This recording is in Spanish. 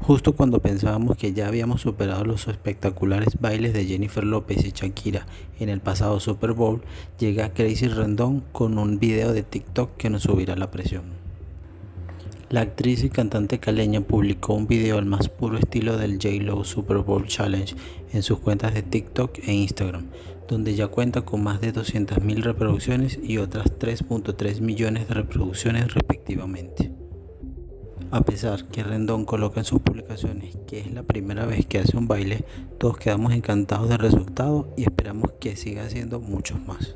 Justo cuando pensábamos que ya habíamos superado los espectaculares bailes de Jennifer López y Shakira en el pasado Super Bowl, llega Crazy Rendón con un video de TikTok que nos subirá la presión. La actriz y cantante caleña publicó un video al más puro estilo del J-Lo Super Bowl Challenge en sus cuentas de TikTok e Instagram, donde ya cuenta con más de 200.000 reproducciones y otras 3.3 millones de reproducciones respectivamente. A pesar que Rendón coloca en sus publicaciones que es la primera vez que hace un baile, todos quedamos encantados del resultado y esperamos que siga haciendo muchos más.